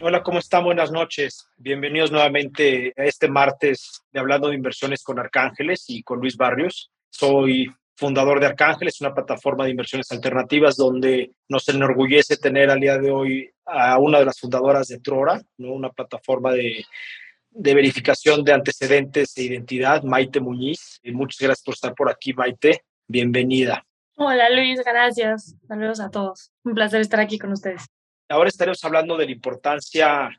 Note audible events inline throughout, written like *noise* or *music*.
Hola, ¿cómo están? Buenas noches. Bienvenidos nuevamente a este martes de Hablando de Inversiones con Arcángeles y con Luis Barrios. Soy fundador de Arcángeles, una plataforma de inversiones alternativas donde nos enorgullece tener al día de hoy a una de las fundadoras de Trora, ¿no? una plataforma de, verificación de antecedentes e identidad, Maite Muñiz. Y muchas gracias por estar por aquí, Maite. Bienvenida. Hola Luis, gracias. Saludos a todos. Un placer estar aquí con ustedes. Ahora estaremos hablando de la importancia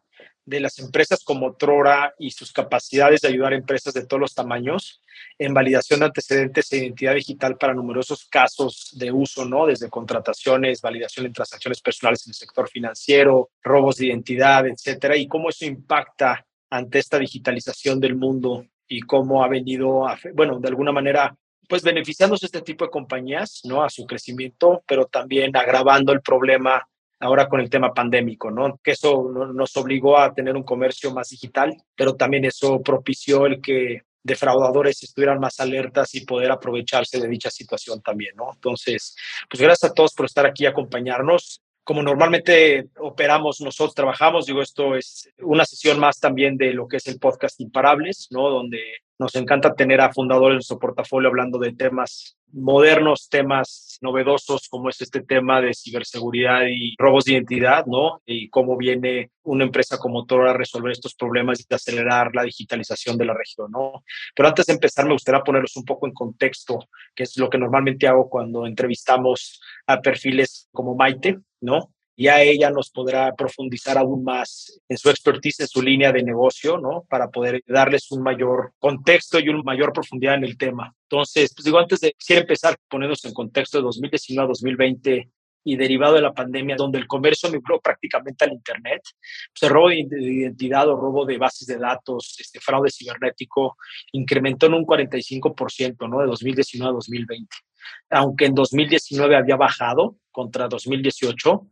de las empresas como Trora y sus capacidades de ayudar a empresas de todos los tamaños en validación de antecedentes e identidad digital para numerosos casos de uso, ¿no? Desde contrataciones, validación en transacciones personales en el sector financiero, robos de identidad, etcétera, y cómo eso impacta ante esta digitalización del mundo y cómo ha venido, a, bueno, de alguna manera, pues beneficiándose este tipo de compañías, ¿no? A su crecimiento, pero también agravando el problema ahora con el tema pandémico, ¿no? Que eso nos obligó a tener un comercio más digital, pero también eso propició el que defraudadores estuvieran más alertas y poder aprovecharse de dicha situación también, ¿no? Entonces, pues gracias a todos por estar aquí y acompañarnos. Como normalmente operamos, nosotros trabajamos, digo, esto es una sesión más también de lo que es el podcast Imparables, ¿no? Donde nos encanta tener a fundadores en nuestro portafolio hablando de temas modernos, temas novedosos como es este tema de ciberseguridad y robos de identidad, ¿no? Y cómo viene una empresa como Toro a resolver estos problemas y acelerar la digitalización de la región, ¿no? Pero antes de empezar, me gustaría ponerlos un poco en contexto, que es lo que normalmente hago cuando entrevistamos a perfiles como Maite, ¿no? Ya ella nos podrá profundizar aún más en su expertise, en su línea de negocio, ¿no? Para poder darles un mayor contexto y una mayor profundidad en el tema. Entonces, pues digo, antes de quisiera empezar poniéndose en contexto de 2019 a 2020 y derivado de la pandemia, donde el comercio migró prácticamente al Internet, pues el robo de identidad o robo de bases de datos, este fraude cibernético, incrementó en un 45%, ¿no? De 2019 a 2020. Aunque en 2019 había bajado contra 2018,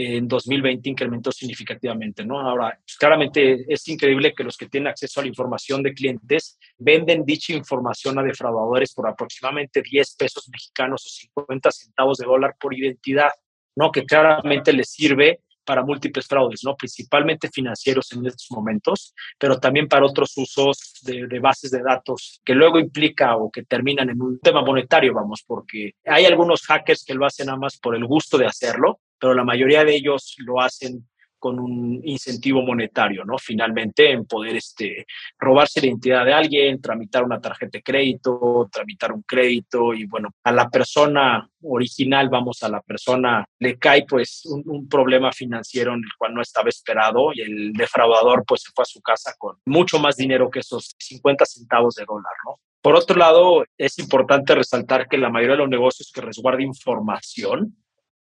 en 2020 incrementó significativamente, ¿no? Ahora, pues, claramente es increíble que los que tienen acceso a la información de clientes venden dicha información a defraudadores por aproximadamente 10 pesos mexicanos o 50 centavos de dólar por identidad, ¿no? Que claramente les sirve para múltiples fraudes, ¿no? Principalmente financieros en estos momentos, pero también para otros usos de, de, bases de datos que luego implica o que terminan en un tema monetario, vamos, porque hay algunos hackers que lo hacen nada más por el gusto de hacerlo, pero la mayoría de ellos lo hacen con un incentivo monetario, ¿no? Finalmente, en poder este, robarse la identidad de alguien, tramitar una tarjeta de crédito, tramitar un crédito y bueno, a la persona original, vamos, a la persona le cae pues un, un, problema financiero en el cual no estaba esperado y el defraudador pues se fue a su casa con mucho más dinero que esos 50 centavos de dólar, ¿no? Por otro lado, es importante resaltar que la mayoría de los negocios que resguardan información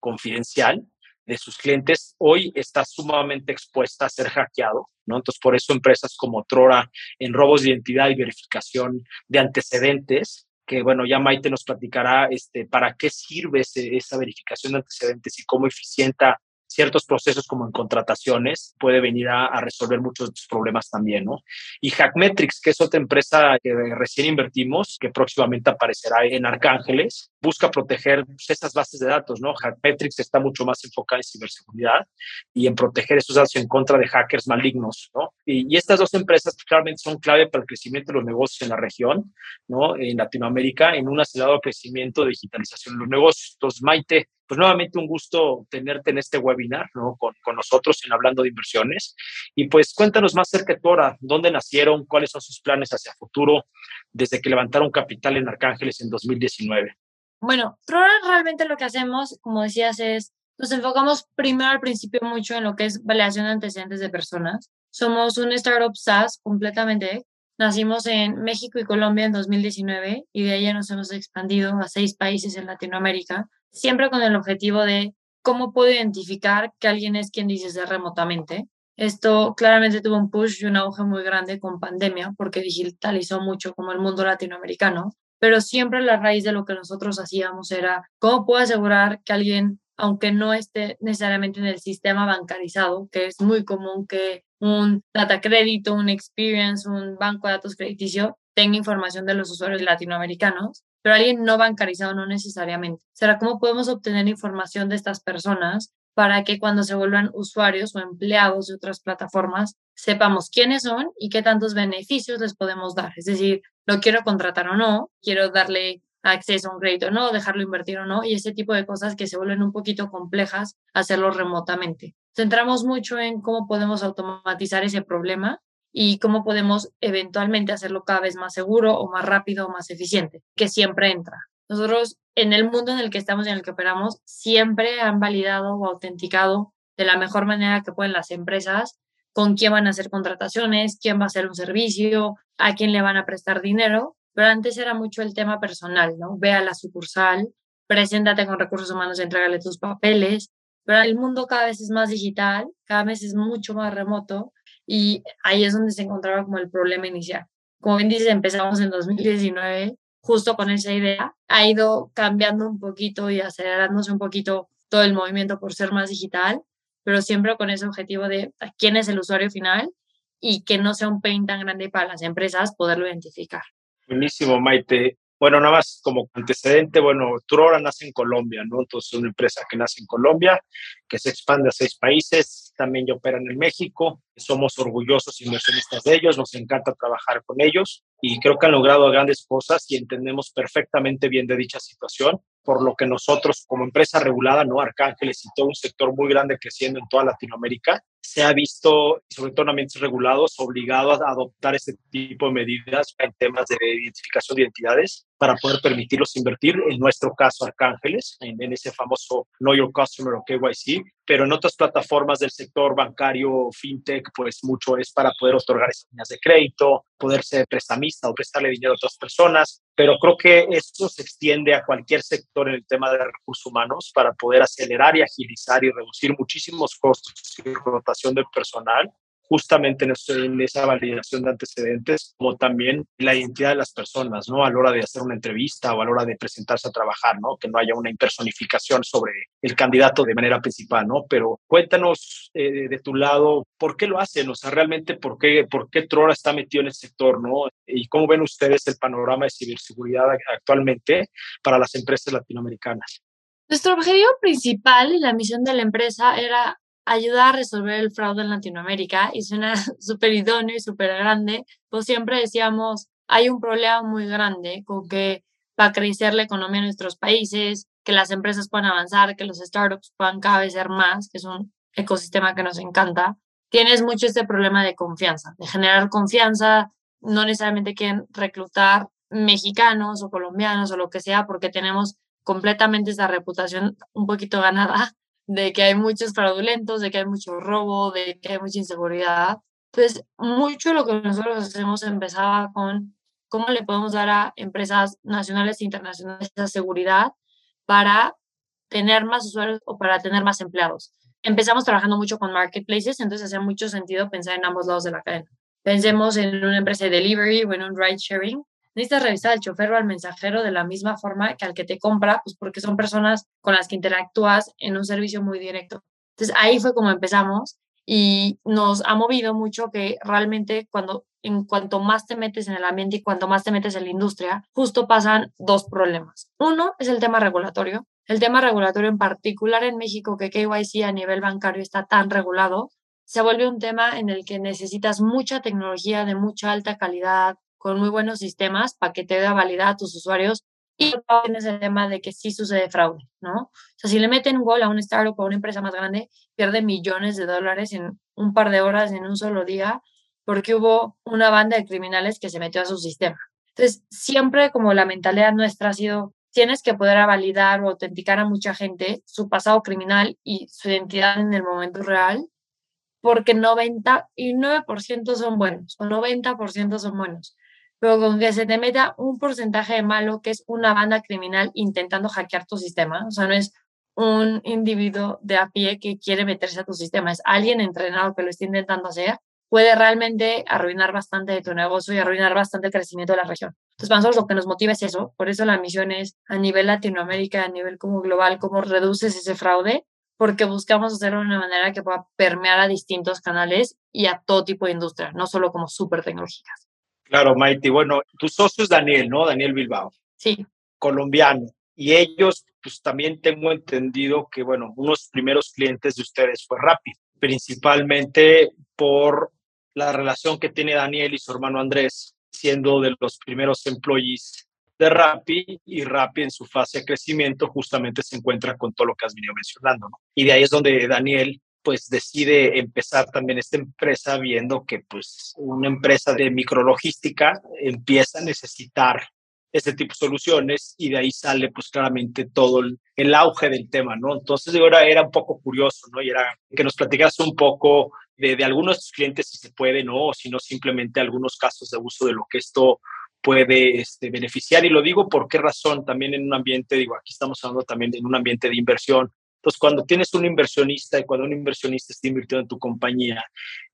confidencial de sus clientes, hoy está sumamente expuesta a ser hackeado, ¿no? Entonces, por eso empresas como Trora en robos de identidad y verificación de antecedentes, que bueno, ya Maite nos platicará este, para qué sirve esa verificación de antecedentes y cómo eficienta ciertos procesos como en contrataciones, puede venir a, resolver muchos de estos problemas también, ¿no? Y Hackmetrics, que es otra empresa que recién invertimos, que próximamente aparecerá en Arcángeles, busca proteger pues, esas bases de datos, ¿no? Hackmetrics está mucho más enfocada en ciberseguridad y en proteger esos datos en contra de hackers malignos, ¿no? Y, y estas dos empresas pues, claramente son clave para el crecimiento de los negocios en la región, ¿no? En Latinoamérica, en un acelerado crecimiento de digitalización de los negocios. Entonces, Maite, pues nuevamente un gusto tenerte en este webinar, ¿no? Con, nosotros en Hablando de Inversiones. Y pues cuéntanos más acerca de Tora, dónde nacieron, cuáles son sus planes hacia futuro desde que levantaron capital en Arcángeles en 2019. Bueno, Tora realmente lo que hacemos, como decías, es nos enfocamos primero al principio mucho en lo que es validación de antecedentes de personas. Somos un startup SaaS completamente. Nacimos en México y Colombia en 2019 y de ahí nos hemos expandido a seis países en Latinoamérica siempre con el objetivo de cómo puedo identificar que alguien es quien dice ser remotamente. Esto claramente tuvo un push y un auge muy grande con pandemia porque digitalizó mucho como el mundo latinoamericano, pero siempre la raíz de lo que nosotros hacíamos era cómo puedo asegurar que alguien, aunque no esté necesariamente en el sistema bancarizado, que es muy común que un data crédito, un experience, un banco de datos crediticio tenga información de los usuarios latinoamericanos, pero alguien no bancarizado no necesariamente. Será cómo podemos obtener información de estas personas para que cuando se vuelvan usuarios o empleados de otras plataformas sepamos quiénes son y qué tantos beneficios les podemos dar. Es decir, lo quiero contratar o no, quiero darle acceso a un crédito o no, dejarlo invertir o no, y ese tipo de cosas que se vuelven un poquito complejas, hacerlo remotamente. Centramos mucho en cómo podemos automatizar ese problema y cómo podemos eventualmente hacerlo cada vez más seguro o más rápido o más eficiente, que siempre entra. Nosotros, en el mundo en el que estamos y en el que operamos, siempre han validado o autenticado de la mejor manera que pueden las empresas con quién van a hacer contrataciones, quién va a hacer un servicio, a quién le van a prestar dinero, pero antes era mucho el tema personal, ¿no? Ve a la sucursal, preséntate con recursos humanos entrégale tus papeles, pero el mundo cada vez es más digital, cada vez es mucho más remoto y ahí es donde se encontraba como el problema inicial. Como bien dices, empezamos en 2019 justo con esa idea, ha ido cambiando un poquito y acelerándose un poquito todo el movimiento por ser más digital, pero siempre con ese objetivo de quién es el usuario final y que no sea un pain tan grande para las empresas poderlo identificar. Buenísimo, Maite. Bueno, nada más como antecedente, bueno, Trora nace en Colombia, ¿no? Entonces, es una empresa que nace en Colombia, que se expande a seis países, también ya operan en México, somos orgullosos inversionistas de ellos, nos encanta trabajar con ellos y creo que han logrado grandes cosas y entendemos perfectamente bien de dicha situación por lo que nosotros como empresa regulada, ¿no? Arcángeles y todo un sector muy grande creciendo en toda Latinoamérica, se ha visto, sobre todo en ambientes regulados, obligados a adoptar este tipo de medidas en temas de identificación de identidades para poder permitirlos invertir, en nuestro caso Arcángeles, en, en ese famoso Know Your Customer o KYC, pero en otras plataformas del sector bancario, fintech, pues mucho es para poder otorgar esas líneas de crédito, poder ser prestamista o prestarle dinero a otras personas, pero creo que esto se extiende a cualquier sector en el tema de recursos humanos para poder acelerar y agilizar y reducir muchísimos costos y rotación de personal justamente en, esa validación de antecedentes, como también la identidad de las personas, ¿no? A la hora de hacer una entrevista o a la hora de presentarse a trabajar, ¿no? Que no haya una impersonificación sobre el candidato de manera principal, ¿no? Pero cuéntanos eh, de tu lado, ¿por qué lo hacen? O sea, realmente, ¿por qué, ¿por qué Trora está metido en el sector, ¿no? ¿Y cómo ven ustedes el panorama de ciberseguridad actualmente para las empresas latinoamericanas? Nuestro objetivo principal y la misión de la empresa era ayudar a resolver el fraude en Latinoamérica y suena *laughs* súper idóneo y súper grande, pues siempre decíamos, hay un problema muy grande con que va a crecer la economía en nuestros países, que las empresas puedan avanzar, que los startups puedan cada vez ser más, que es un ecosistema que nos encanta. Tienes mucho este problema de confianza, de generar confianza, no necesariamente quieren reclutar mexicanos o colombianos o lo que sea, porque tenemos completamente esa reputación un poquito ganada de que hay muchos fraudulentos, de que hay mucho robo, de que hay mucha inseguridad. Pues mucho lo que nosotros hacemos empezaba con cómo le podemos dar a empresas nacionales e internacionales esa seguridad para tener más usuarios o para tener más empleados. Empezamos trabajando mucho con marketplaces, entonces hacía mucho sentido pensar en ambos lados de la cadena. Pensemos en una empresa de delivery o en un ride sharing, necesitas revisar al chofer o al mensajero de la misma forma que al que te compra, pues porque son personas con las que interactúas en un servicio muy directo. Entonces ahí fue como empezamos y nos ha movido mucho que realmente cuando en cuanto más te metes en el ambiente y cuanto más te metes en la industria, justo pasan dos problemas. Uno es el tema regulatorio. El tema regulatorio en particular en México, que KYC a nivel bancario está tan regulado, se vuelve un tema en el que necesitas mucha tecnología de mucha alta calidad, con muy buenos sistemas para que te dé validad a tus usuarios y tienes el tema de que sí sucede fraude, ¿no? O sea, si le meten un gol a un startup o a una empresa más grande, pierde millones de dólares en un par de horas, en un solo día, porque hubo una banda de criminales que se metió a su sistema. Entonces, siempre como la mentalidad nuestra ha sido, tienes que poder validar o autenticar a mucha gente su pasado criminal y su identidad en el momento real, porque 99% son buenos o 90% son buenos pero con que se te meta un porcentaje de malo que es una banda criminal intentando hackear tu sistema, o sea, no es un individuo de a pie que quiere meterse a tu sistema, es alguien entrenado que lo está intentando hacer, puede realmente arruinar bastante de tu negocio y arruinar bastante el crecimiento de la región. Entonces, nosotros lo que nos motiva es eso, por eso la misión es a nivel Latinoamérica, a nivel como global, cómo reduces ese fraude, porque buscamos hacerlo de una manera que pueda permear a distintos canales y a todo tipo de industria, no solo como súper tecnológicas. Claro, Maite. Bueno, tu socio es Daniel, ¿no? Daniel Bilbao. Sí. Colombiano. Y ellos, pues también tengo entendido que, bueno, unos primeros clientes de ustedes fue Rappi, principalmente por la relación que tiene Daniel y su hermano Andrés, siendo de los primeros employees de Rappi y Rappi en su fase de crecimiento justamente se encuentra con todo lo que has venido mencionando. ¿no? Y de ahí es donde Daniel pues decide empezar también esta empresa viendo que pues una empresa de micrologística empieza a necesitar este tipo de soluciones y de ahí sale pues claramente todo el, auge del tema, ¿no? Entonces ahora era un poco curioso, ¿no? Y era que nos platicaras un poco de, de algunos de tus clientes si se puede, ¿no? O si no simplemente algunos casos de uso de lo que esto puede este, beneficiar. Y lo digo por qué razón, también en un ambiente, digo, aquí estamos hablando también en un ambiente de inversión, entonces, cuando tienes un inversionista y cuando un inversionista está invirtiendo en tu compañía,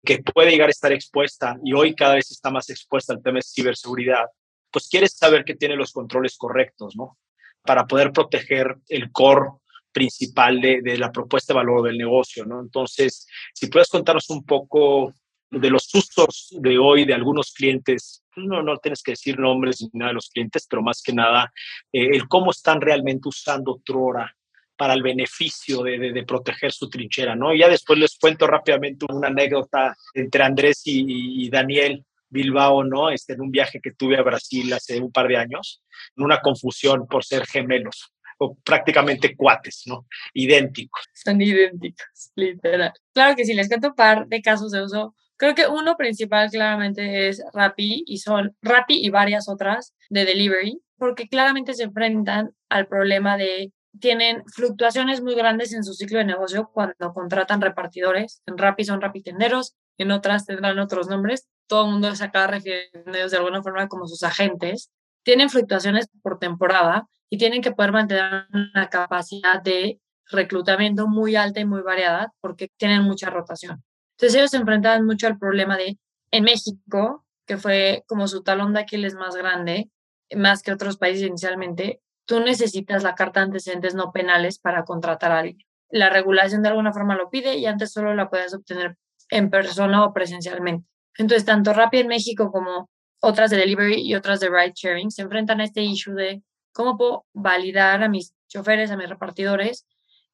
que puede llegar a estar expuesta y hoy cada vez está más expuesta al tema de ciberseguridad, pues quieres saber que tiene los controles correctos, ¿no? Para poder proteger el core principal de, la propuesta de valor del negocio, ¿no? Entonces, si puedes contarnos un poco de los sustos de hoy de algunos clientes, no, no tienes que decir nombres ni nada de los clientes, pero más que nada eh, el cómo están realmente usando Trora para el beneficio de, de, proteger su trinchera, ¿no? Y ya después les cuento rápidamente una anécdota entre Andrés y, y, Daniel Bilbao, ¿no? Este, en un viaje que tuve a Brasil hace un par de años, en una confusión por ser gemelos o prácticamente cuates, ¿no? Idénticos. Son idénticos, literal. Claro que sí, les cuento un par de casos de uso. Creo que uno principal claramente es Rappi y son Rappi y varias otras de delivery, porque claramente se enfrentan al problema de tienen fluctuaciones muy grandes en su ciclo de negocio cuando contratan repartidores. En Rappi son rapitenderos, en otras tendrán otros nombres. Todo el mundo se acaba refiriendo de alguna forma como sus agentes. Tienen fluctuaciones por temporada y tienen que poder mantener una capacidad de reclutamiento muy alta y muy variada porque tienen mucha rotación. Entonces ellos se enfrentaban mucho al problema de en México, que fue como su talón de Aquiles más grande, más que otros países inicialmente, tú necesitas la carta de antecedentes no penales para contratar a alguien. La regulación de alguna forma lo pide y antes solo la puedes obtener en persona o presencialmente. Entonces, tanto Rappi en México como otras de delivery y otras de ride sharing se enfrentan a este issue de cómo puedo validar a mis choferes, a mis repartidores,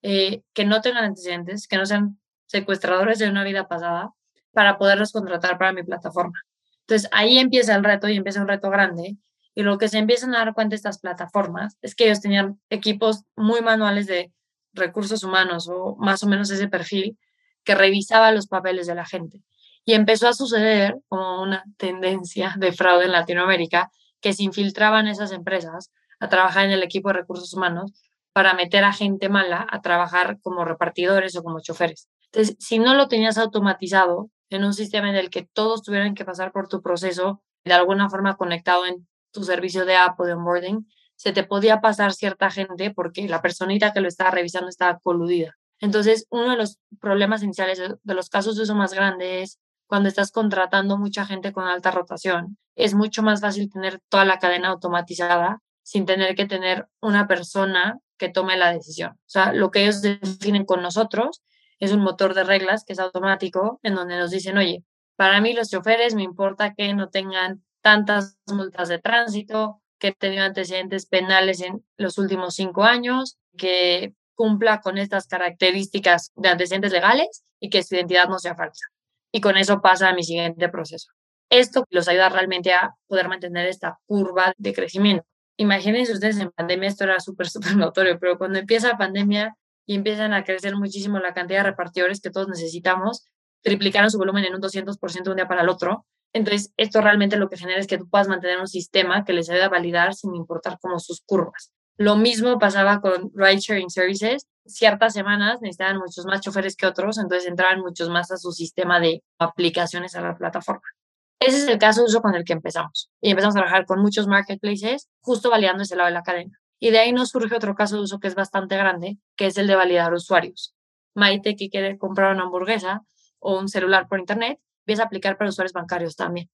eh, que no tengan antecedentes, que no sean secuestradores de una vida pasada, para poderlos contratar para mi plataforma. Entonces, ahí empieza el reto y empieza un reto grande y lo que se empiezan a dar cuenta estas plataformas es que ellos tenían equipos muy manuales de recursos humanos o más o menos ese perfil que revisaba los papeles de la gente. Y empezó a suceder como una tendencia de fraude en Latinoamérica que se infiltraban esas empresas a trabajar en el equipo de recursos humanos para meter a gente mala a trabajar como repartidores o como choferes. Entonces, si no lo tenías automatizado en un sistema en el que todos tuvieran que pasar por tu proceso de alguna forma conectado en tu servicio de app o de onboarding, se te podía pasar cierta gente porque la personita que lo estaba revisando estaba coludida. Entonces, uno de los problemas iniciales de los casos de uso más grande es cuando estás contratando mucha gente con alta rotación. Es mucho más fácil tener toda la cadena automatizada sin tener que tener una persona que tome la decisión. O sea, lo que ellos definen con nosotros es un motor de reglas que es automático, en donde nos dicen, oye, para mí los choferes me importa que no tengan tantas multas de tránsito, que he tenido antecedentes penales en los últimos cinco años, que cumpla con estas características de antecedentes legales y que su identidad no sea falsa. Y con eso pasa a mi siguiente proceso. Esto los ayuda realmente a poder mantener esta curva de crecimiento. Imagínense ustedes en pandemia, esto era súper, *laughs* súper notorio, pero cuando empieza la pandemia y empiezan a crecer muchísimo la cantidad de repartidores que todos necesitamos, triplicaron su volumen en un 200% de un día para el otro, entonces, esto realmente lo que genera es que tú puedas mantener un sistema que les ayude a validar sin importar como sus curvas. Lo mismo pasaba con ride sharing services. Ciertas semanas necesitaban muchos más choferes que otros, entonces entraban muchos más a su sistema de aplicaciones a la plataforma. Ese es el caso de uso con el que empezamos. Y empezamos a trabajar con muchos marketplaces, justo validando ese lado de la cadena. Y de ahí nos surge otro caso de uso que es bastante grande, que es el de validar usuarios. Maite que quiere comprar una hamburguesa o un celular por internet, empieza a aplicar para usuarios bancarios también,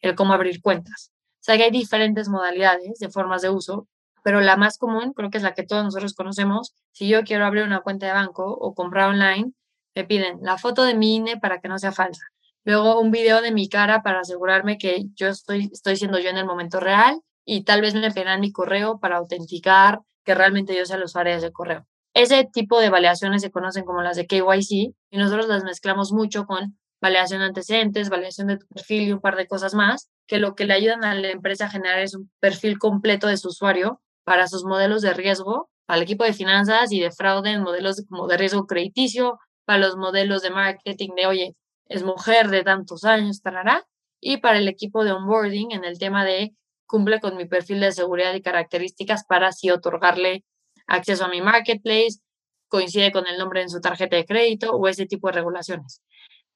el cómo abrir cuentas. O sea que hay diferentes modalidades de formas de uso, pero la más común creo que es la que todos nosotros conocemos. Si yo quiero abrir una cuenta de banco o comprar online, me piden la foto de mi INE para que no sea falsa. Luego un video de mi cara para asegurarme que yo estoy, estoy siendo yo en el momento real y tal vez me pedirán mi correo para autenticar que realmente yo sea el usuario de ese correo. Ese tipo de validaciones se conocen como las de KYC y nosotros las mezclamos mucho con validación de antecedentes, validación de perfil y un par de cosas más, que lo que le ayudan a la empresa a generar es un perfil completo de su usuario para sus modelos de riesgo, para el equipo de finanzas y de fraude en modelos como de riesgo crediticio, para los modelos de marketing de, oye, es mujer de tantos años, tarará, y para el equipo de onboarding en el tema de cumple con mi perfil de seguridad y características para así otorgarle acceso a mi marketplace, coincide con el nombre en su tarjeta de crédito o ese tipo de regulaciones.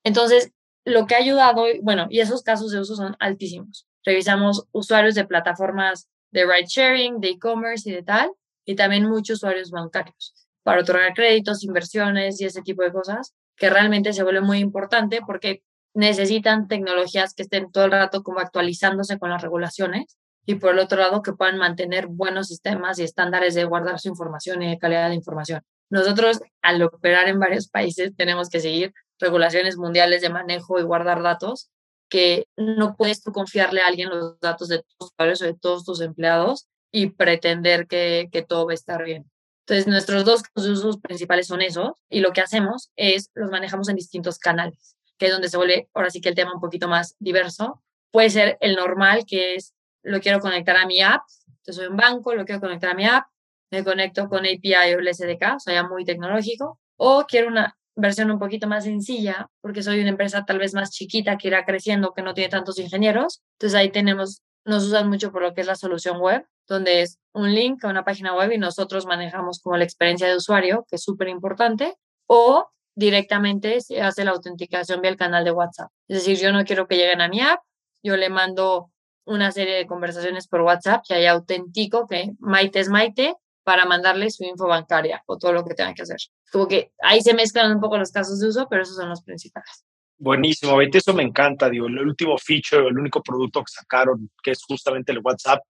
Entonces, lo que ha ayudado, bueno, y esos casos de uso son altísimos. Revisamos usuarios de plataformas de ride sharing, de e-commerce y de tal, y también muchos usuarios bancarios para otorgar créditos, inversiones y ese tipo de cosas, que realmente se vuelve muy importante porque necesitan tecnologías que estén todo el rato como actualizándose con las regulaciones y por el otro lado que puedan mantener buenos sistemas y estándares de guardar su información y de calidad de información. Nosotros al operar en varios países tenemos que seguir regulaciones mundiales de manejo y guardar datos que no puedes confiarle a alguien los datos de tus usuarios o de todos tus empleados y pretender que, todo va a estar bien. Entonces, nuestros dos usos principales son esos y lo que hacemos es los manejamos en distintos canales, que es donde se vuelve ahora sí que el tema un poquito más diverso. Puede ser el normal, que es lo quiero conectar a mi app, yo soy un banco, lo quiero conectar a mi app, me conecto con API o el SDK, o sea, ya muy tecnológico, o quiero una versión un poquito más sencilla, porque soy una empresa tal vez más chiquita que irá creciendo, que no tiene tantos ingenieros. Entonces ahí tenemos, nos usan mucho por lo que es la solución web, donde es un link a una página web y nosotros manejamos como la experiencia de usuario, que es súper importante, o directamente se hace la autenticación vía el canal de WhatsApp. Es decir, yo no quiero que lleguen a mi app, yo le mando una serie de conversaciones por WhatsApp y ahí autentico que Maite es Maite para mandarle su info bancaria o todo lo que tenga que hacer. Como que ahí se mezclan un poco los casos de uso, pero esos son los principales. Buenísimo, eso me encanta, digo, el último feature, el único producto que sacaron, que es justamente el WhatsApp,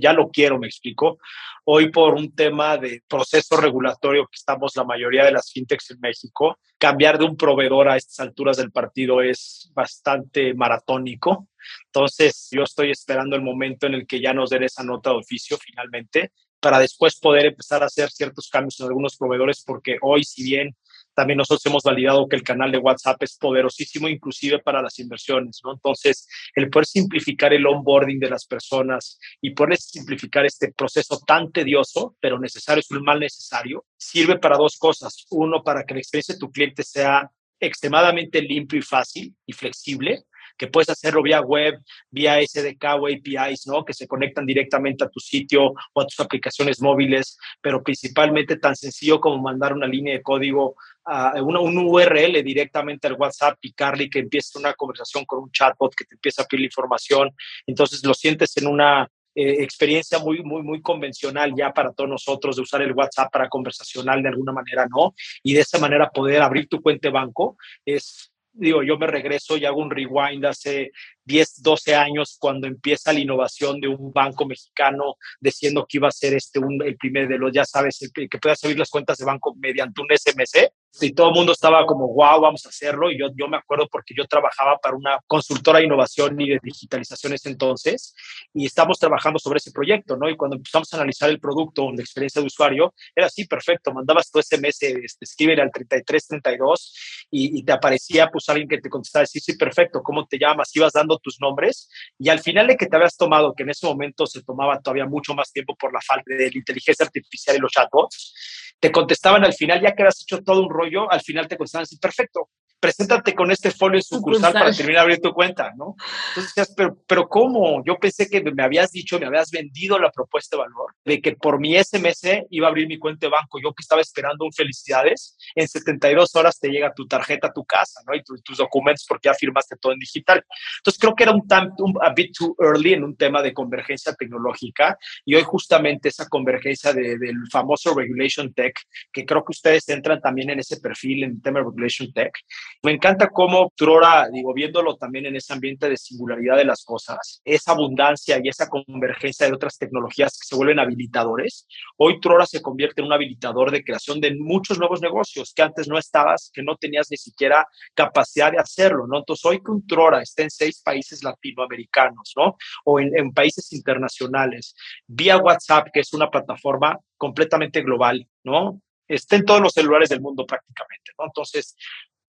ya lo quiero, me explico. Hoy por un tema de proceso regulatorio que estamos la mayoría de las fintechs en México, cambiar de un proveedor a estas alturas del partido es bastante maratónico. Entonces, yo estoy esperando el momento en el que ya nos den esa nota de oficio finalmente para después poder empezar a hacer ciertos cambios en algunos proveedores, porque hoy, si bien también nosotros hemos validado que el canal de WhatsApp es poderosísimo, inclusive para las inversiones, ¿no? Entonces, el poder simplificar el onboarding de las personas y poder simplificar este proceso tan tedioso, pero necesario, es un mal necesario, sirve para dos cosas. Uno, para que la experiencia de tu cliente sea extremadamente limpio y fácil y flexible, que puedes hacerlo vía web, vía SDK o APIs, ¿no? Que se conectan directamente a tu sitio o a tus aplicaciones móviles, pero principalmente tan sencillo como mandar una línea de código, a un URL directamente al WhatsApp, picarle y que empiece una conversación con un chatbot que te empieza a pedir información. Entonces lo sientes en una eh, experiencia muy, muy, muy convencional ya para todos nosotros de usar el WhatsApp para conversacional de alguna manera, ¿no? Y de esa manera poder abrir tu cuenta banco es digo, yo me regreso y hago un rewind hace 10, 12 años cuando empieza la innovación de un banco mexicano diciendo que iba a ser este un, el primer de los, ya sabes, el, que pueda abrir las cuentas de banco mediante un SMC. Y todo el mundo estaba como, wow, vamos a hacerlo. Y yo, yo me acuerdo porque yo trabajaba para una consultora de innovación y de digitalización ese entonces y estamos trabajando sobre ese proyecto, ¿no? Y cuando empezamos a analizar el producto, la experiencia de usuario, era así, perfecto. Mandabas tu SMS, este, escribe al 3332 y, y te aparecía pues alguien que te contestaba, sí, sí, perfecto, ¿cómo te llamas? Ibas dando tus nombres y al final de que te habías tomado, que en ese momento se tomaba todavía mucho más tiempo por la falta de la inteligencia artificial y los chatbots, te contestaban al final, ya que habías hecho todo un rollo, al final te contestaban así, perfecto, preséntate con este folio en sucursal para terminar de abrir tu cuenta, ¿no? Entonces decías, pero, pero ¿cómo? Yo pensé que me habías dicho, me habías vendido la propuesta de valor, de que por mi SMS iba a abrir mi cuenta de banco. Yo que estaba esperando un felicidades, en 72 horas te llega tu tarjeta a tu casa, ¿no? Y tus documentos porque ya firmaste todo en digital. Entonces creo que era un, un a bit too early en un tema de convergencia tecnológica y hoy justamente esa convergencia de, del famoso Regulation Tech, que creo que ustedes entran también en ese perfil en el tema de Regulation Tech. Me encanta cómo Trora, digo, viéndolo también en ese ambiente de singularidad de las cosas, esa abundancia y esa convergencia de otras tecnologías que se vuelven habilitadores, hoy Trora se convierte en un habilitador de creación de muchos nuevos negocios que antes no estabas, que no tenías ni siquiera capacidad de hacerlo, ¿no? Entonces, hoy que un Trora esté en seis países latinoamericanos, ¿no? O en, países internacionales, vía WhatsApp, que es una plataforma completamente global, ¿no? Está en todos los celulares del mundo prácticamente, ¿no? Entonces,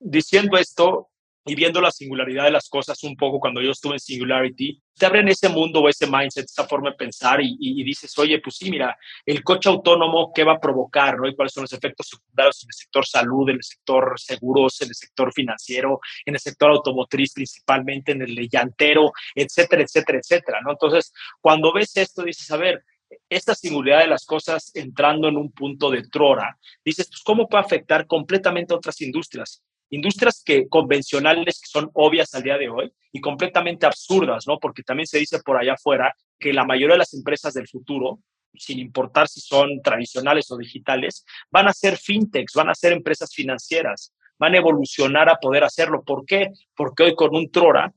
diciendo esto, y viendo la singularidad de las cosas un poco cuando yo estuve en Singularity, te abren ese mundo o ese mindset, esa forma de pensar y, dices, oye, pues sí, mira, el coche autónomo, ¿qué va a provocar? ¿no? ¿Y cuáles son los efectos secundarios en el sector salud, en el sector seguros, en el sector financiero, en el sector automotriz principalmente, en el llantero, etcétera, etcétera, etcétera, ¿no? Entonces, cuando ves esto, dices, a ver, esta singularidad de las cosas entrando en un punto de trora, dices, pues, ¿cómo puede afectar completamente a otras industrias? Industrias que convencionales que son obvias al día de hoy y completamente absurdas, ¿no? Porque también se dice por allá afuera que la mayoría de las empresas del futuro, sin importar si son tradicionales o digitales, van a ser fintechs, van a ser empresas financieras, van a evolucionar a poder hacerlo. ¿Por qué? Porque hoy con un Trora,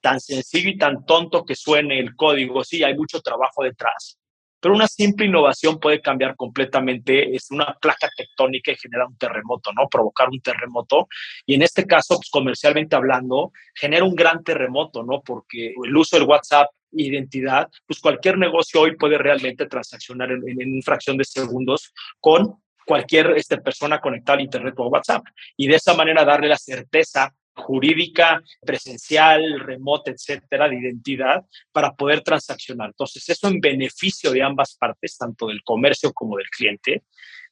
tan sencillo y tan tonto que suene el código, sí, hay mucho trabajo detrás, pero una simple innovación puede cambiar completamente, es una placa tectónica y genera un terremoto, ¿no? Provocar un terremoto. Y en este caso, pues, comercialmente hablando, genera un gran terremoto, ¿no? Porque el uso del WhatsApp identidad, pues cualquier negocio hoy puede realmente transaccionar en, en, en fracción de segundos con cualquier este, persona conectada a Internet o WhatsApp. Y de esa manera darle la certeza jurídica, presencial, remota, etcétera, de identidad para poder transaccionar. Entonces, eso en beneficio de ambas partes, tanto del comercio como del cliente,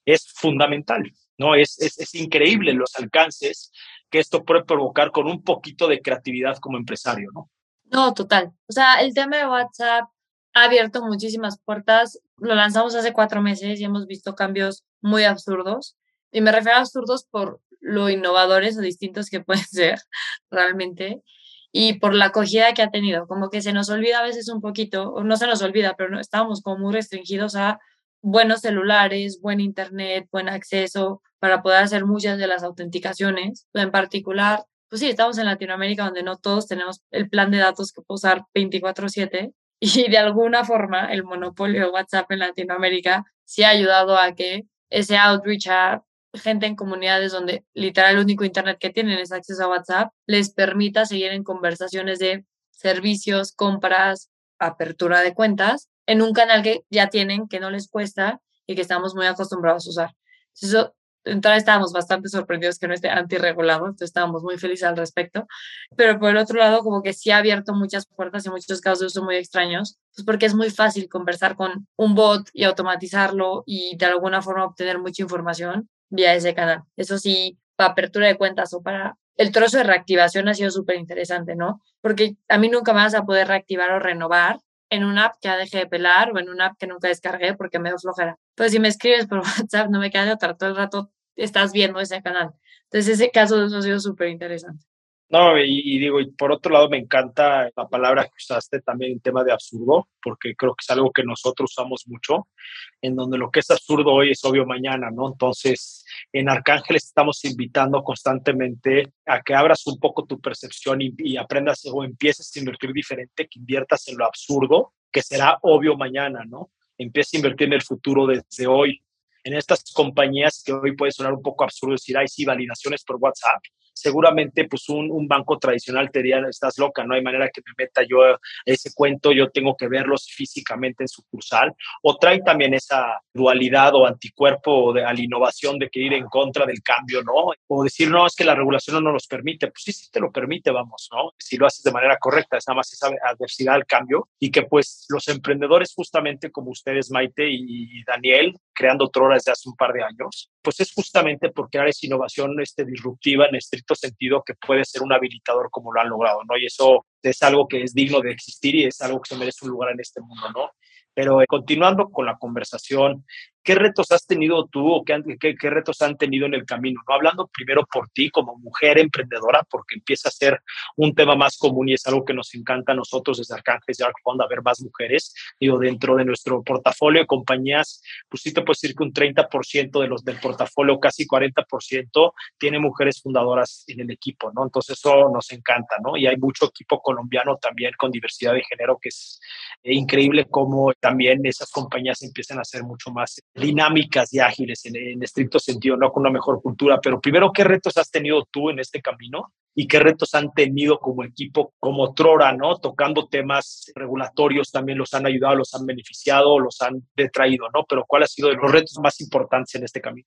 es fundamental. ¿no? Es, es, increíble los alcances que esto puede provocar con un poquito de creatividad como empresario, ¿no? No, total. O sea, el tema de WhatsApp ha abierto muchísimas puertas. Lo lanzamos hace cuatro meses y hemos visto cambios muy absurdos. Y me refiero a absurdos por lo innovadores o distintos que pueden *laughs* ser realmente y por la acogida que ha tenido. Como que se nos olvida a veces un poquito, no se nos olvida, pero no, estábamos como muy restringidos a buenos celulares, buen internet, buen acceso para poder hacer muchas de las autenticaciones. En particular, pues sí, estamos en Latinoamérica donde no todos tenemos el plan de datos que puedo usar 24/7 *laughs* y de alguna forma el monopolio de WhatsApp en Latinoamérica sí ha ayudado a que ese outreach a gente en comunidades donde literal el único internet que tienen es acceso a WhatsApp, les permita seguir en conversaciones de servicios, compras, apertura de cuentas en un canal que ya tienen, que no les cuesta y que estamos muy acostumbrados a usar. Eso, entonces estábamos bastante sorprendidos que no esté antirregulado, entonces estábamos muy felices al respecto, pero por el otro lado como que sí ha abierto muchas puertas y muchos casos de uso muy extraños, pues porque es muy fácil conversar con un bot y automatizarlo y de alguna forma obtener mucha información vía ese canal. Eso sí, para apertura de cuentas o para el trozo de reactivación ha sido súper interesante, ¿no? Porque a mí nunca me vas a poder reactivar o renovar en una app que ya dejé de pelar o en una app que nunca descargué porque me da flojera. Pues si me escribes por *laughs* WhatsApp, no me queda de otra, todo el rato estás viendo ese canal. Entonces, ese caso ha sido súper interesante. No, y, digo, y por otro lado me encanta la palabra que usaste también en tema de absurdo, porque creo que es algo que nosotros usamos mucho, en donde lo que es absurdo hoy es obvio mañana, ¿no? Entonces, en Arcángeles estamos invitando constantemente a que abras un poco tu percepción y, aprendas o empieces a invertir diferente, que inviertas en lo absurdo, que será obvio mañana, ¿no? Empieza a invertir en el futuro desde hoy. En estas compañías que hoy puede sonar un poco absurdo decir, ay, sí, validaciones por WhatsApp, seguramente pues un, banco tradicional te diría, estás loca, no hay manera que me meta yo ese cuento, yo tengo que verlos físicamente en sucursal, o trae también esa dualidad o anticuerpo de, a la innovación de que ir en contra del cambio, ¿no? O decir, no, es que la regulación no nos permite, pues sí, sí te lo permite, vamos, ¿no? Si lo haces de manera correcta, es nada más esa adversidad al cambio y que pues los emprendedores justamente como ustedes, Maite y Daniel, creando Trora desde hace un par de años, pues es justamente porque ahora es innovación este, disruptiva en estricto sentido que puede ser un habilitador como lo han logrado, ¿no? Y eso es algo que es digno de existir y es algo que se merece un lugar en este mundo, ¿no? Pero eh, continuando con la conversación, ¿qué retos has tenido tú o qué, retos han tenido en el camino? No hablando primero por ti como mujer emprendedora, porque empieza a ser un tema más común y es algo que nos encanta a nosotros desde Arcángeles Arc Fund, a ver más mujeres. Digo, dentro de nuestro portafolio de compañías, pues sí te puedo decir que un 30% de los del portafolio, casi 40%, tiene mujeres fundadoras en el equipo, ¿no? Entonces eso nos encanta, ¿no? Y hay mucho equipo colombiano también con diversidad de género que es eh, increíble cómo también esas compañías empiezan a ser mucho más dinámicas y ágiles en, estricto sentido, no con una mejor cultura. Pero primero, ¿qué retos has tenido tú en este camino? ¿Y qué retos han tenido como equipo, como Trora, ¿no? Tocando temas regulatorios también los han ayudado, los han beneficiado, los han detraído, ¿no? Pero ¿cuál ha sido los retos más importantes en este camino?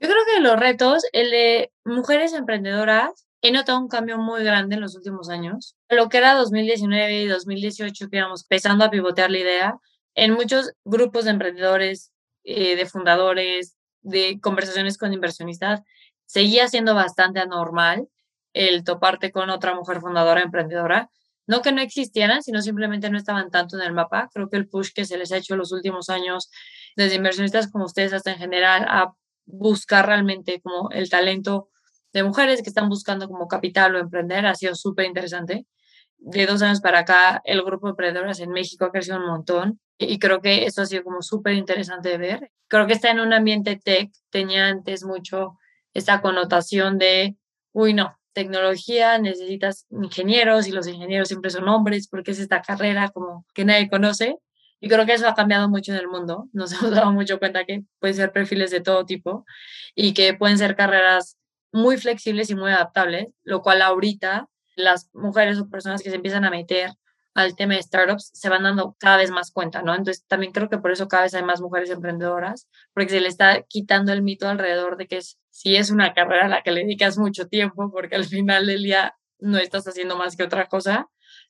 Yo creo que los retos, el de mujeres emprendedoras, he notado un cambio muy grande en los últimos años. Lo que era 2019 y 2018, que íbamos empezando a pivotear la idea, en muchos grupos de emprendedores, eh, de fundadores, de conversaciones con inversionistas, seguía siendo bastante anormal el toparte con otra mujer fundadora emprendedora. No que no existieran, sino simplemente no estaban tanto en el mapa. Creo que el push que se les ha hecho en los últimos años, desde inversionistas como ustedes hasta en general, a buscar realmente como el talento de mujeres que están buscando como capital o emprender, ha sido súper interesante. De dos años para acá, el grupo de emprendedoras en México ha crecido un montón y creo que eso ha sido como súper interesante de ver. Creo que está en un ambiente tech, tenía antes mucho esta connotación de, uy, no, tecnología, necesitas ingenieros y los ingenieros siempre son hombres porque es esta carrera como que nadie conoce. Y creo que eso ha cambiado mucho en el mundo. *laughs* Nos hemos dado mucho cuenta que pueden ser perfiles de todo tipo y que pueden ser carreras muy flexibles y muy adaptables, lo cual ahorita las mujeres o personas que se empiezan a meter al tema de startups se van dando cada vez más cuenta, ¿no? Entonces también creo que por eso cada vez hay más mujeres emprendedoras, porque se le está quitando el mito alrededor de que es, si es una carrera a la que le dedicas mucho tiempo, porque al final del día no estás haciendo más que otra cosa,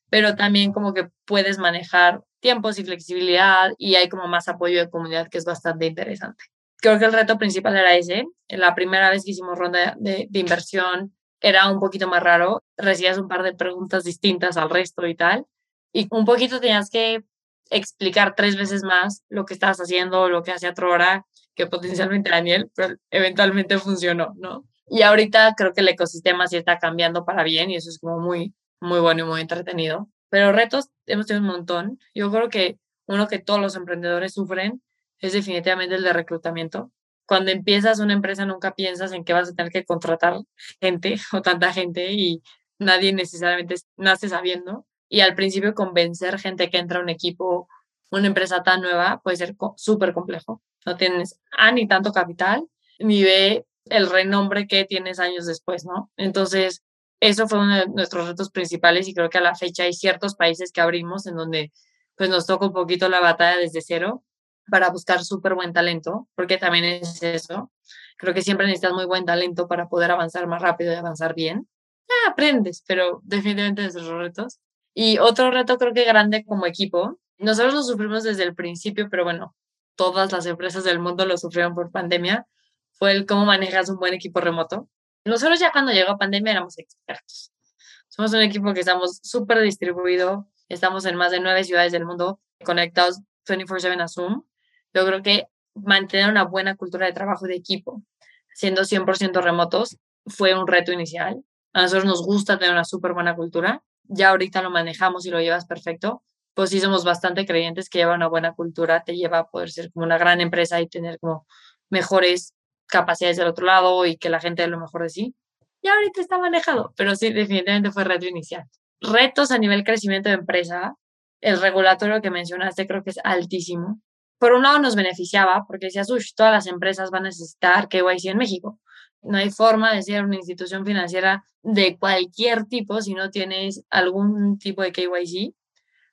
pero también como que puedes manejar tiempos y flexibilidad y hay como más apoyo de comunidad que es bastante interesante creo que el reto principal era ese. La primera vez que hicimos ronda de, inversión era un poquito más raro. Recibías un par de preguntas distintas al resto y tal. Y un poquito tenías que explicar tres veces más lo que estabas haciendo, lo que hacía hora que potencialmente Daniel, pero eventualmente funcionó, ¿no? Y ahorita creo que el ecosistema sí está cambiando para bien y eso es como muy, muy bueno y muy entretenido. Pero retos hemos tenido un montón. Yo creo que uno que todos los emprendedores sufren es definitivamente el de reclutamiento. Cuando empiezas una empresa nunca piensas en que vas a tener que contratar gente o tanta gente y nadie necesariamente nace sabiendo. Y al principio convencer gente que entra a un equipo, una empresa tan nueva, puede ser súper complejo. No tienes A, ni tanto capital, ni B, el renombre que tienes años después, ¿no? Entonces, eso fue uno de nuestros retos principales y creo que a la fecha hay ciertos países que abrimos en donde pues nos toca un poquito la batalla desde cero para buscar súper buen talento, porque también es eso. Creo que siempre necesitas muy buen talento para poder avanzar más rápido y avanzar bien. aprendes, pero definitivamente es los retos. Y otro reto creo que grande como equipo, nosotros lo sufrimos desde el principio, pero bueno, todas las empresas del mundo lo sufrieron por pandemia, fue el cómo manejas un buen equipo remoto. Nosotros ya cuando llegó pandemia éramos expertos. Somos un equipo que estamos súper distribuido, estamos en más de nueve ciudades del mundo conectados 24/7 a Zoom yo creo que mantener una buena cultura de trabajo de equipo, siendo 100% remotos, fue un reto inicial. A nosotros nos gusta tener una súper buena cultura. Ya ahorita lo manejamos y lo llevas perfecto. Pues sí somos bastante creyentes que lleva una buena cultura, te lleva a poder ser como una gran empresa y tener como mejores capacidades del otro lado y que la gente dé lo mejor de sí. Y ahorita está manejado, pero sí, definitivamente fue reto inicial. Retos a nivel crecimiento de empresa, el regulatorio que mencionaste creo que es altísimo por un lado nos beneficiaba porque decías, uy, todas las empresas van a necesitar KYC en México. No hay forma de ser una institución financiera de cualquier tipo si no tienes algún tipo de KYC.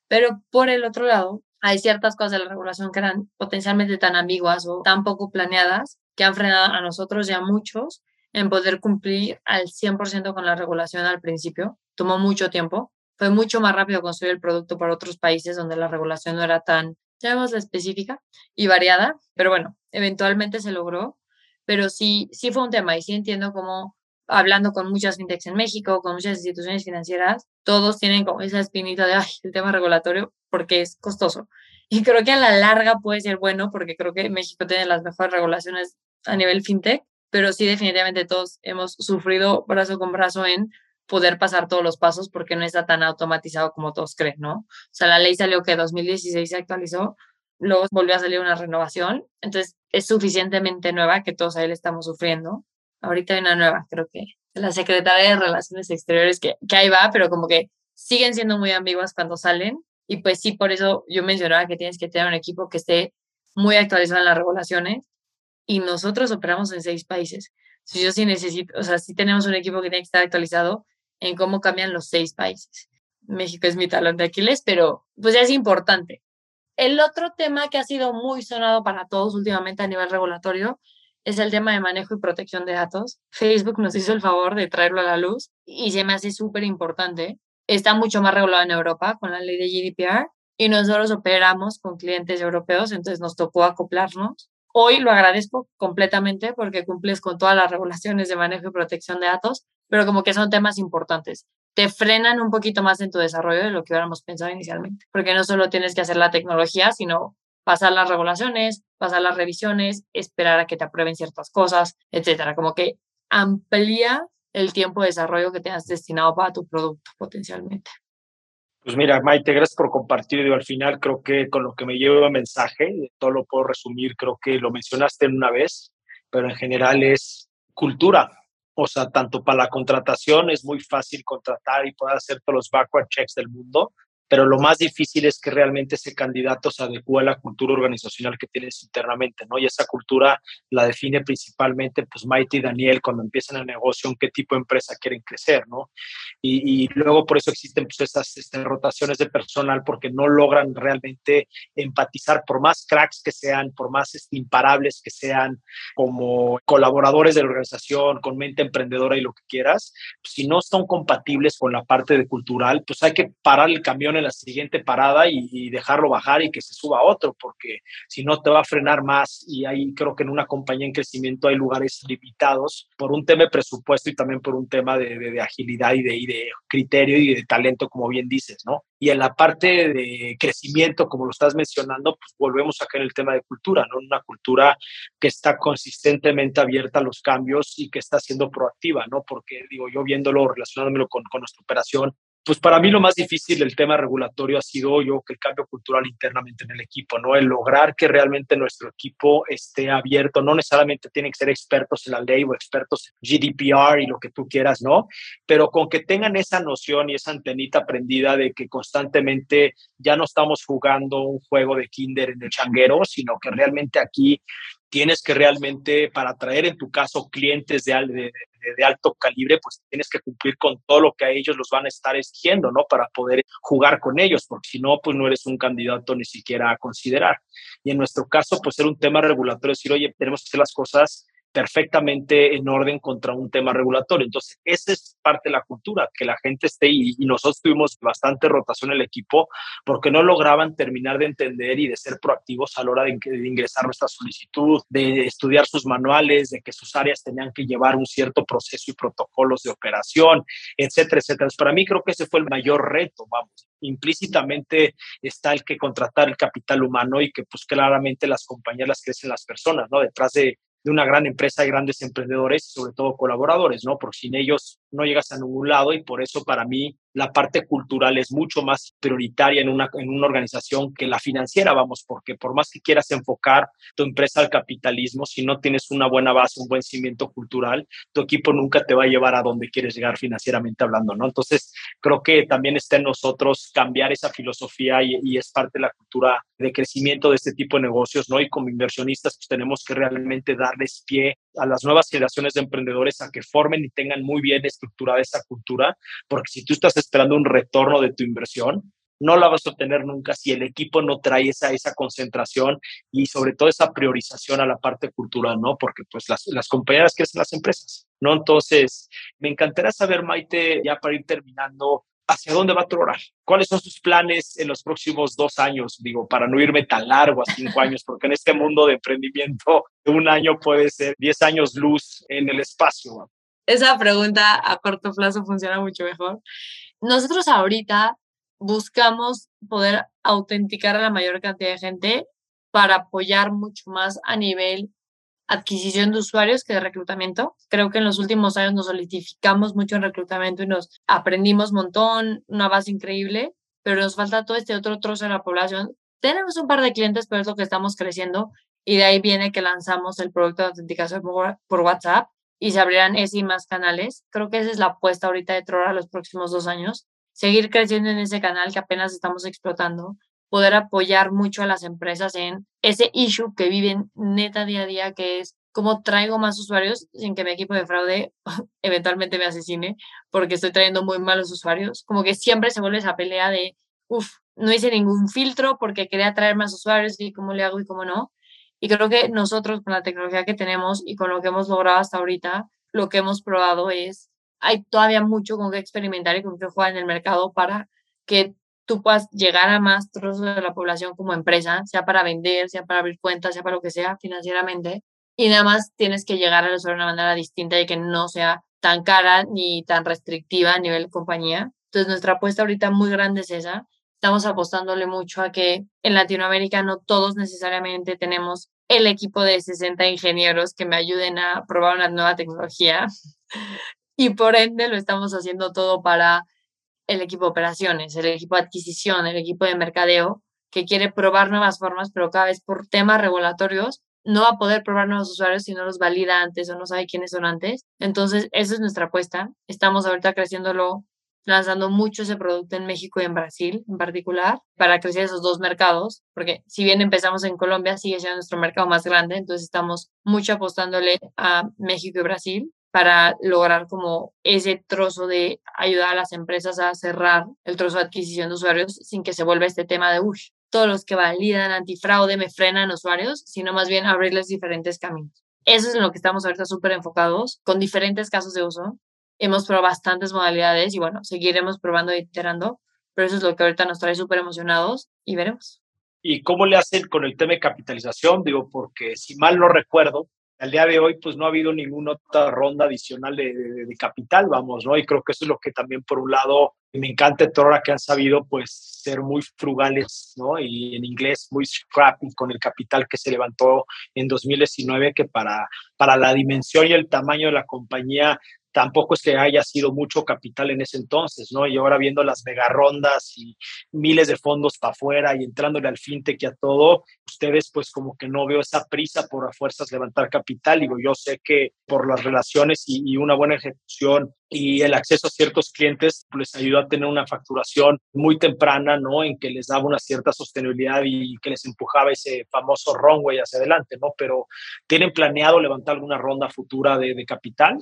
Pero por el otro lado, hay ciertas cosas de la regulación que eran potencialmente tan ambiguas o tan poco planeadas que han frenado a nosotros y a muchos en poder cumplir al 100% con la regulación al principio. Tomó mucho tiempo. Fue mucho más rápido construir el producto para otros países donde la regulación no era tan llamemos la específica y variada, pero bueno, eventualmente se logró, pero sí, sí fue un tema y sí entiendo cómo hablando con muchas fintechs en México, con muchas instituciones financieras, todos tienen como esa espinita de, ay, el tema regulatorio, porque es costoso. Y creo que a la larga puede ser bueno, porque creo que México tiene las mejores regulaciones a nivel fintech, pero sí definitivamente todos hemos sufrido brazo con brazo en poder pasar todos los pasos porque no está tan automatizado como todos creen, ¿no? O sea, la ley salió que 2016 se actualizó, luego volvió a salir una renovación, entonces es suficientemente nueva que todos ahí le estamos sufriendo. Ahorita hay una nueva, creo que la Secretaría de Relaciones Exteriores, que, que ahí va, pero como que siguen siendo muy ambiguas cuando salen. Y pues sí, por eso yo mencionaba que tienes que tener un equipo que esté muy actualizado en las regulaciones. Y nosotros operamos en seis países. Si yo sí necesito, o sea, sí tenemos un equipo que tiene que estar actualizado en cómo cambian los seis países. México es mi talón de Aquiles, pero pues es importante. El otro tema que ha sido muy sonado para todos últimamente a nivel regulatorio es el tema de manejo y protección de datos. Facebook nos hizo el favor de traerlo a la luz y se me hace súper importante. Está mucho más regulado en Europa con la ley de GDPR y nosotros operamos con clientes europeos, entonces nos tocó acoplarnos. Hoy lo agradezco completamente porque cumples con todas las regulaciones de manejo y protección de datos, pero como que son temas importantes. Te frenan un poquito más en tu desarrollo de lo que hubiéramos pensado inicialmente, porque no solo tienes que hacer la tecnología, sino pasar las regulaciones, pasar las revisiones, esperar a que te aprueben ciertas cosas, etcétera. Como que amplía el tiempo de desarrollo que tengas destinado para tu producto potencialmente. Pues mira, Maite, gracias por compartir. Yo al final creo que con lo que me llevo el mensaje, todo lo puedo resumir, creo que lo mencionaste en una vez, pero en general es cultura. O sea, tanto para la contratación es muy fácil contratar y poder hacer todos los backward checks del mundo, pero lo más difícil es que realmente ese candidato se adecue a la cultura organizacional que tienes internamente, ¿no? Y esa cultura la define principalmente, pues, Maite y Daniel cuando empiezan el negocio, en qué tipo de empresa quieren crecer, ¿no? Y, luego por eso existen pues, estas, rotaciones de personal, porque no logran realmente empatizar, por más cracks que sean, por más este, imparables que sean, como colaboradores de la organización, con mente emprendedora y lo que quieras, si no son compatibles con la parte de cultural, pues hay que parar el camión la siguiente parada y, dejarlo bajar y que se suba otro, porque si no te va a frenar más. Y ahí creo que en una compañía en crecimiento hay lugares limitados por un tema de presupuesto y también por un tema de, agilidad y de, y criterio y de talento, como bien dices, ¿no? Y en la parte de crecimiento, como lo estás mencionando, pues volvemos acá en el tema de cultura, ¿no? Una cultura que está consistentemente abierta a los cambios y que está siendo proactiva, ¿no? Porque, digo, yo viéndolo, relacionándomelo con nuestra operación, pues para mí lo más difícil del tema regulatorio ha sido yo que el cambio cultural internamente en el equipo, ¿no? El lograr que realmente nuestro equipo esté abierto, no necesariamente tienen que ser expertos en la ley o expertos en GDPR y lo que tú quieras, ¿no? Pero con que tengan esa noción y esa antenita prendida de que constantemente ya no estamos jugando un juego de kinder en el changuero, sino que realmente aquí tienes que realmente, para atraer en tu caso clientes de, de, de, alto calibre, pues tienes que cumplir con todo lo que a ellos los van a estar exigiendo, ¿no? Para poder jugar con ellos, porque si no, pues no eres un candidato ni siquiera a considerar. Y en nuestro caso, pues era un tema regulatorio, decir, oye, tenemos que hacer las cosas perfectamente en orden contra un tema regulatorio. Entonces, esa es parte de la cultura, que la gente esté y, nosotros tuvimos bastante rotación en el equipo porque no lograban terminar de entender y de ser proactivos a la hora de, ingresar nuestra solicitud, de estudiar sus manuales, de que sus áreas tenían que llevar un cierto proceso y protocolos de operación, etcétera, etcétera. para mí creo que ese fue el mayor reto, vamos. Implícitamente está el que contratar el capital humano y que pues claramente las compañías las crecen las personas, ¿no? Detrás de, de una gran empresa hay grandes emprendedores y sobre todo colaboradores, ¿no? Porque sin ellos no llegas a ningún lado y por eso para mí la parte cultural es mucho más prioritaria en una, en una organización que la financiera, vamos, porque por más que quieras enfocar tu empresa al capitalismo, si no tienes una buena base, un buen cimiento cultural, tu equipo nunca te va a llevar a donde quieres llegar financieramente hablando, ¿no? Entonces, creo que también está en nosotros cambiar esa filosofía y, es parte de la cultura de crecimiento de este tipo de negocios, ¿no? Y como inversionistas, pues tenemos que realmente darles pie a las nuevas generaciones de emprendedores a que formen y tengan muy bien estructurada esa cultura, porque si tú estás esperando un retorno de tu inversión, no la vas a obtener nunca si el equipo no trae esa, esa concentración y sobre todo esa priorización a la parte cultural, ¿no? Porque pues las, las compañeras crecen las empresas, ¿no? Entonces, me encantaría saber, Maite, ya para ir terminando, ¿hacia dónde va Trora? ¿Cuáles son sus planes en los próximos dos años? Digo, para no irme tan largo a cinco *laughs* años, porque en este mundo de emprendimiento, un año puede ser diez años luz en el espacio. Esa pregunta a corto plazo funciona mucho mejor. Nosotros ahorita buscamos poder autenticar a la mayor cantidad de gente para apoyar mucho más a nivel adquisición de usuarios que de reclutamiento. Creo que en los últimos años nos solidificamos mucho en reclutamiento y nos aprendimos un montón, una base increíble, pero nos falta todo este otro trozo de la población. Tenemos un par de clientes, pero es lo que estamos creciendo y de ahí viene que lanzamos el producto de autenticación por WhatsApp y se abrirán ese y más canales. Creo que esa es la apuesta ahorita de Trora los próximos dos años. Seguir creciendo en ese canal que apenas estamos explotando poder apoyar mucho a las empresas en ese issue que viven neta día a día, que es cómo traigo más usuarios sin que mi equipo de fraude *laughs* eventualmente me asesine, porque estoy trayendo muy malos usuarios. Como que siempre se vuelve esa pelea de, uff, no hice ningún filtro porque quería traer más usuarios y cómo le hago y cómo no. Y creo que nosotros con la tecnología que tenemos y con lo que hemos logrado hasta ahorita, lo que hemos probado es, hay todavía mucho con que experimentar y con que jugar en el mercado para que tú puedas llegar a más trozos de la población como empresa, sea para vender, sea para abrir cuentas, sea para lo que sea financieramente. Y nada más tienes que llegar a usuario de una manera distinta y que no sea tan cara ni tan restrictiva a nivel compañía. Entonces, nuestra apuesta ahorita muy grande es esa. Estamos apostándole mucho a que en Latinoamérica no todos necesariamente tenemos el equipo de 60 ingenieros que me ayuden a probar una nueva tecnología. *laughs* Y por ende lo estamos haciendo todo para el equipo de operaciones, el equipo de adquisición, el equipo de mercadeo, que quiere probar nuevas formas, pero cada vez por temas regulatorios no va a poder probar nuevos usuarios si no los valida antes o no sabe quiénes son antes. Entonces, esa es nuestra apuesta. Estamos ahorita creciéndolo, lanzando mucho ese producto en México y en Brasil en particular, para crecer esos dos mercados, porque si bien empezamos en Colombia, sigue siendo nuestro mercado más grande, entonces estamos mucho apostándole a México y Brasil para lograr como ese trozo de ayudar a las empresas a cerrar el trozo de adquisición de usuarios sin que se vuelva este tema de, uff, todos los que validan antifraude me frenan usuarios, sino más bien abrirles diferentes caminos. Eso es en lo que estamos ahorita súper enfocados, con diferentes casos de uso. Hemos probado bastantes modalidades y bueno, seguiremos probando y iterando, pero eso es lo que ahorita nos trae súper emocionados y veremos. ¿Y cómo le hacen con el tema de capitalización? Digo, porque si mal no recuerdo, al día de hoy, pues no ha habido ninguna otra ronda adicional de, de, capital, vamos, ¿no? Y creo que eso es lo que también, por un lado, me encanta de Torra, que han sabido, pues, ser muy frugales, ¿no? Y en inglés, muy scrappy con el capital que se levantó en 2019, que para, para la dimensión y el tamaño de la compañía tampoco es que haya sido mucho capital en ese entonces, ¿no? Y ahora viendo las mega rondas y miles de fondos para afuera y entrándole al fintech y a todo, ustedes pues como que no veo esa prisa por a fuerzas levantar capital. Digo, yo sé que por las relaciones y, una buena ejecución y el acceso a ciertos clientes les ayudó a tener una facturación muy temprana, ¿no? En que les daba una cierta sostenibilidad y que les empujaba ese famoso runway hacia adelante, ¿no? Pero ¿tienen planeado levantar alguna ronda futura de capital?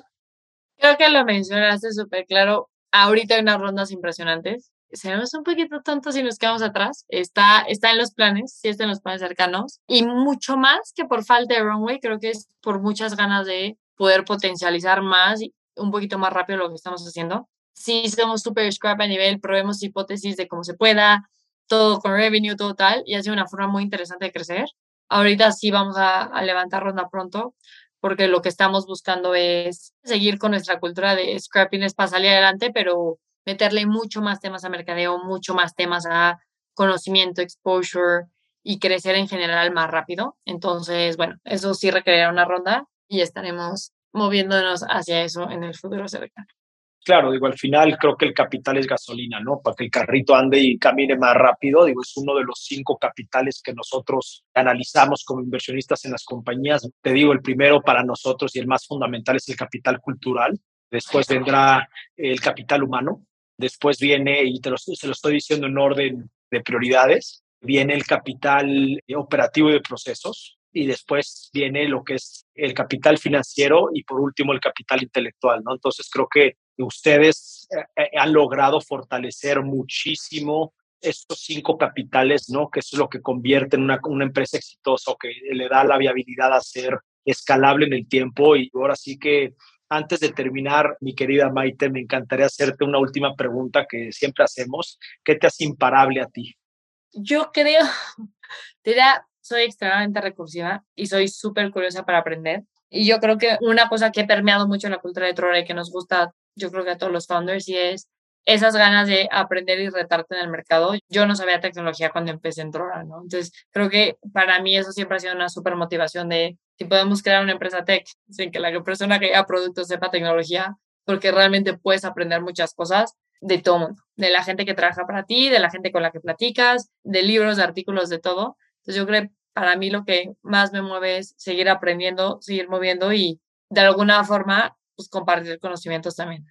Creo que lo mencionaste súper claro. Ahorita hay unas rondas impresionantes. Seremos un poquito tontos si nos quedamos atrás. Está, está en los planes, sí está en los planes cercanos. Y mucho más que por falta de runway, creo que es por muchas ganas de poder potencializar más y un poquito más rápido lo que estamos haciendo. Sí, somos súper scrap a nivel, probemos hipótesis de cómo se pueda, todo con revenue, todo tal, y ha sido una forma muy interesante de crecer. Ahorita sí vamos a, a levantar ronda pronto, porque lo que estamos buscando es seguir con nuestra cultura de scrapping para salir adelante, pero meterle mucho más temas a mercadeo, mucho más temas a conocimiento, exposure y crecer en general más rápido. Entonces, bueno, eso sí requerirá una ronda y estaremos moviéndonos hacia eso en el futuro cercano claro, digo, al final creo que el capital es gasolina, ¿no? Para que el carrito ande y camine más rápido, digo, es uno de los cinco capitales que nosotros analizamos como inversionistas en las compañías. Te digo, el primero para nosotros y el más fundamental es el capital cultural, después vendrá el capital humano, después viene, y te lo, se lo estoy diciendo en orden de prioridades, viene el capital operativo y de procesos, y después viene lo que es el capital financiero y por último el capital intelectual, ¿no? Entonces creo que ustedes eh, eh, han logrado fortalecer muchísimo estos cinco capitales, ¿no? Que es lo que convierte en una, una empresa exitosa o que le da la viabilidad a ser escalable en el tiempo y ahora sí que Antes de terminar, mi querida Maite, me encantaría hacerte una última pregunta que siempre hacemos. ¿Qué te hace imparable a ti? Yo creo, diría, soy extremadamente recursiva y soy súper curiosa para aprender. Y yo creo que una cosa que ha permeado mucho en la cultura de Trora y que nos gusta, yo creo que a todos los founders, y es esas ganas de aprender y retarte en el mercado. Yo no sabía tecnología cuando empecé en Trora, ¿no? Entonces, creo que para mí eso siempre ha sido una súper motivación de si podemos crear una empresa tech sin que la persona que haga productos sepa tecnología, porque realmente puedes aprender muchas cosas de todo mundo, de la gente que trabaja para ti, de la gente con la que platicas, de libros, de artículos, de todo. Entonces yo creo que para mí lo que más me mueve es seguir aprendiendo, seguir moviendo y de alguna forma pues compartir conocimientos también.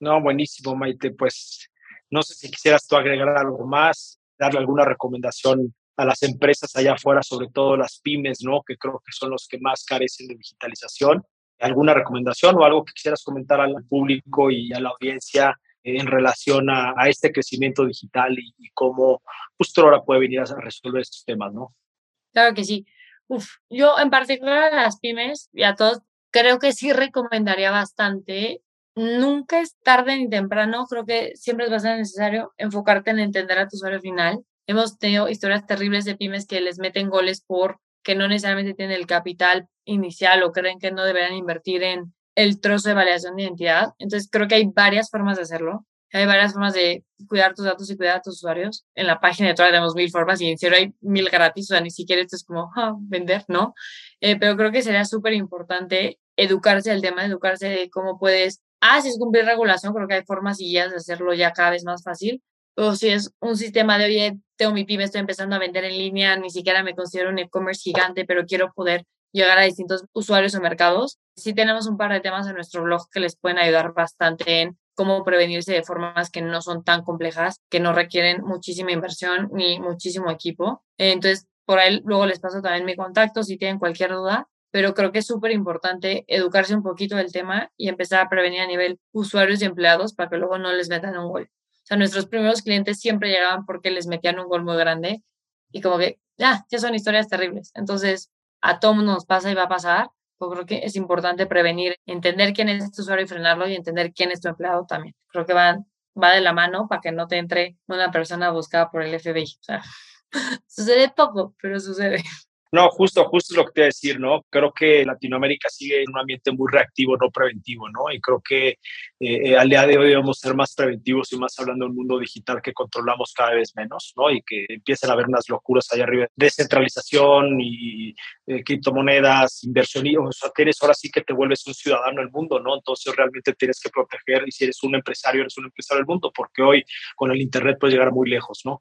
No, buenísimo, Maite. Pues no sé si quisieras tú agregar algo más, darle alguna recomendación a las empresas allá afuera, sobre todo las pymes, ¿no? Que creo que son los que más carecen de digitalización. ¿Alguna recomendación o algo que quisieras comentar al público y a la audiencia en relación a, este crecimiento digital y, cómo justo ahora puede venir a resolver estos temas, ¿no? Claro que sí. Uf, yo en particular a las pymes y a todos, creo que sí recomendaría bastante. Nunca es tarde ni temprano, creo que siempre es bastante necesario enfocarte en entender a tu usuario final Hemos tenido historias terribles de pymes que les meten goles por que no necesariamente tienen el capital inicial o creen que no deberían invertir en el trozo de validación de identidad. Entonces, creo que hay varias formas de hacerlo. Hay varias formas de cuidar tus datos y cuidar a tus usuarios. En la página de Troy tenemos mil formas y en cero hay mil gratis, o sea, ni siquiera esto es como ah, vender, ¿no? Eh, pero creo que sería súper importante educarse del tema, educarse de cómo puedes, ah, si es cumplir regulación, creo que hay formas y guías de hacerlo ya cada vez más fácil, o si es un sistema de, oye, tengo mi pyme, estoy empezando a vender en línea, ni siquiera me considero un e-commerce gigante, pero quiero poder llegar a distintos usuarios o mercados. Sí tenemos un par de temas en nuestro blog que les pueden ayudar bastante en cómo prevenirse de formas que no son tan complejas, que no requieren muchísima inversión ni muchísimo equipo. Entonces, por ahí luego les paso también mi contacto si tienen cualquier duda, pero creo que es súper importante educarse un poquito del tema y empezar a prevenir a nivel usuarios y empleados para que luego no les metan un gol. O sea, nuestros primeros clientes siempre llegaban porque les metían un gol muy grande y como que ya, ya son historias terribles. Entonces, a todo nos pasa y va a pasar. Yo creo que es importante prevenir, entender quién es tu usuario y frenarlo y entender quién es tu empleado también. Creo que va, va de la mano para que no te entre una persona buscada por el FBI. O sea, *laughs* sucede poco, pero sucede. No, justo, justo lo que te iba a decir, ¿no? Creo que Latinoamérica sigue en un ambiente muy reactivo, no preventivo, ¿no? Y creo que eh, eh, al día de hoy debemos ser más preventivos y más hablando de un mundo digital que controlamos cada vez menos, ¿no? Y que empiezan a haber unas locuras allá arriba, descentralización y eh, criptomonedas, inversión, y, o sea, tienes ahora sí que te vuelves un ciudadano del mundo, ¿no? Entonces realmente tienes que proteger y si eres un empresario, eres un empresario del mundo, porque hoy con el Internet puedes llegar muy lejos, ¿no?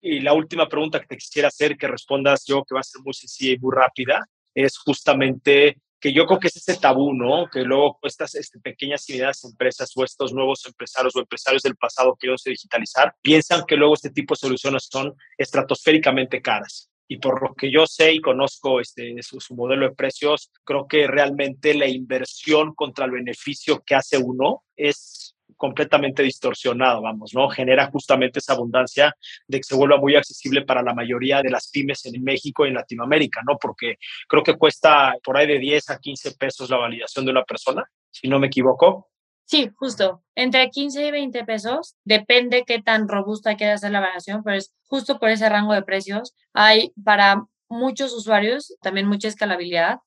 Y la última pregunta que te quisiera hacer, que respondas yo, que va a ser muy sencilla y muy rápida, es justamente que yo creo que es ese tabú, ¿no? Que luego estas este, pequeñas y medianas empresas o estos nuevos empresarios o empresarios del pasado que se digitalizar, piensan que luego este tipo de soluciones son estratosféricamente caras. Y por lo que yo sé y conozco este, su, su modelo de precios, creo que realmente la inversión contra el beneficio que hace uno es completamente distorsionado, vamos, ¿no? Genera justamente esa abundancia de que se vuelva muy accesible para la mayoría de las pymes en México y en Latinoamérica, ¿no? Porque creo que cuesta por ahí de 10 a 15 pesos la validación de una persona, si no me equivoco. Sí, justo. Entre 15 y 20 pesos, depende qué tan robusta quede ser la validación, pero es justo por ese rango de precios. Hay para muchos usuarios también mucha escalabilidad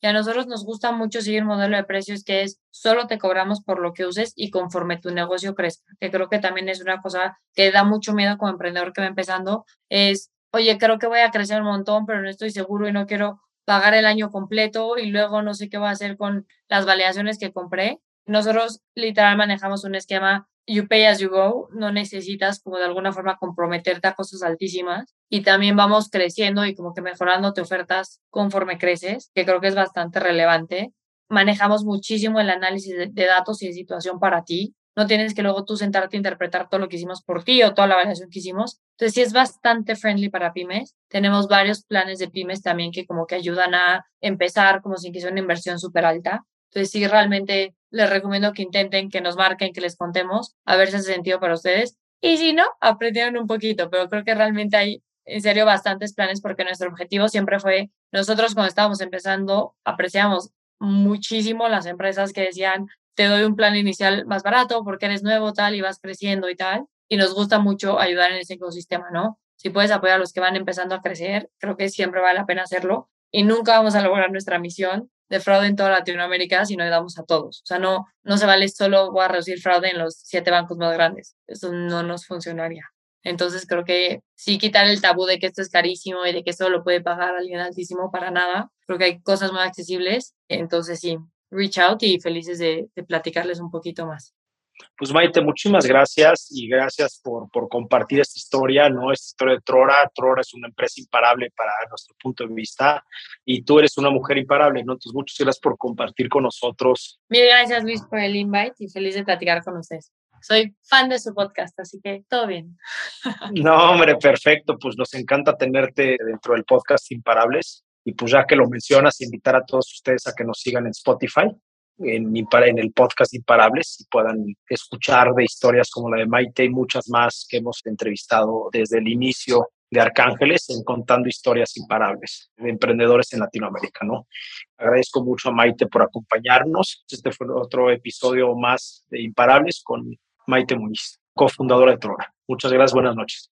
y a nosotros nos gusta mucho seguir el modelo de precios que es solo te cobramos por lo que uses y conforme tu negocio crezca, que creo que también es una cosa que da mucho miedo como emprendedor que va empezando, es, oye, creo que voy a crecer un montón, pero no estoy seguro y no quiero pagar el año completo y luego no sé qué voy a hacer con las validaciones que compré. Nosotros literal manejamos un esquema you pay as you go, no necesitas como de alguna forma comprometerte a cosas altísimas y también vamos creciendo y como que mejorando te ofertas conforme creces, que creo que es bastante relevante. Manejamos muchísimo el análisis de, datos y de situación para ti. No tienes que luego tú sentarte a interpretar todo lo que hicimos por ti o toda la validación que hicimos. Entonces sí es bastante friendly para pymes. Tenemos varios planes de pymes también que como que ayudan a empezar como si quisiera una inversión súper alta. Entonces sí realmente les recomiendo que intenten, que nos marquen, que les contemos, a ver si hace sentido para ustedes. Y si no, aprendieron un poquito, pero creo que realmente hay en serio bastantes planes porque nuestro objetivo siempre fue, nosotros cuando estábamos empezando apreciamos muchísimo las empresas que decían, te doy un plan inicial más barato porque eres nuevo, tal, y vas creciendo y tal. Y nos gusta mucho ayudar en ese ecosistema, ¿no? Si puedes apoyar a los que van empezando a crecer, creo que siempre vale la pena hacerlo. Y nunca vamos a lograr nuestra misión de fraude en toda Latinoamérica si no le damos a todos. O sea, no, no se vale solo voy a reducir fraude en los siete bancos más grandes. Eso no nos funcionaría. Entonces creo que sí quitar el tabú de que esto es carísimo y de que esto lo puede pagar alguien altísimo para nada. Creo que hay cosas muy accesibles. Entonces sí, reach out y felices de platicarles un poquito más. Pues Maite, muchísimas gracias y gracias por, por, compartir esta historia, ¿no? Esta historia de Trora. Trora es una empresa imparable para nuestro punto de vista y tú eres una mujer imparable, ¿no? Entonces, muchas gracias por compartir con nosotros. Mil gracias, Luis, por el invite y feliz de platicar con ustedes. Soy fan de su podcast, así que todo bien. *laughs* No, hombre, perfecto. Pues nos encanta tenerte dentro del podcast Imparables. Y pues ya que lo mencionas, invitar a todos ustedes a que nos sigan en Spotify, en, en el podcast Imparables, y puedan escuchar de historias como la de Maite y muchas más que hemos entrevistado desde el inicio de Arcángeles en contando historias imparables de emprendedores en Latinoamérica, ¿no? Agradezco mucho a Maite por acompañarnos. Este fue otro episodio más de Imparables con Maite Muñiz, cofundadora de Trora. Muchas gracias, buenas noches.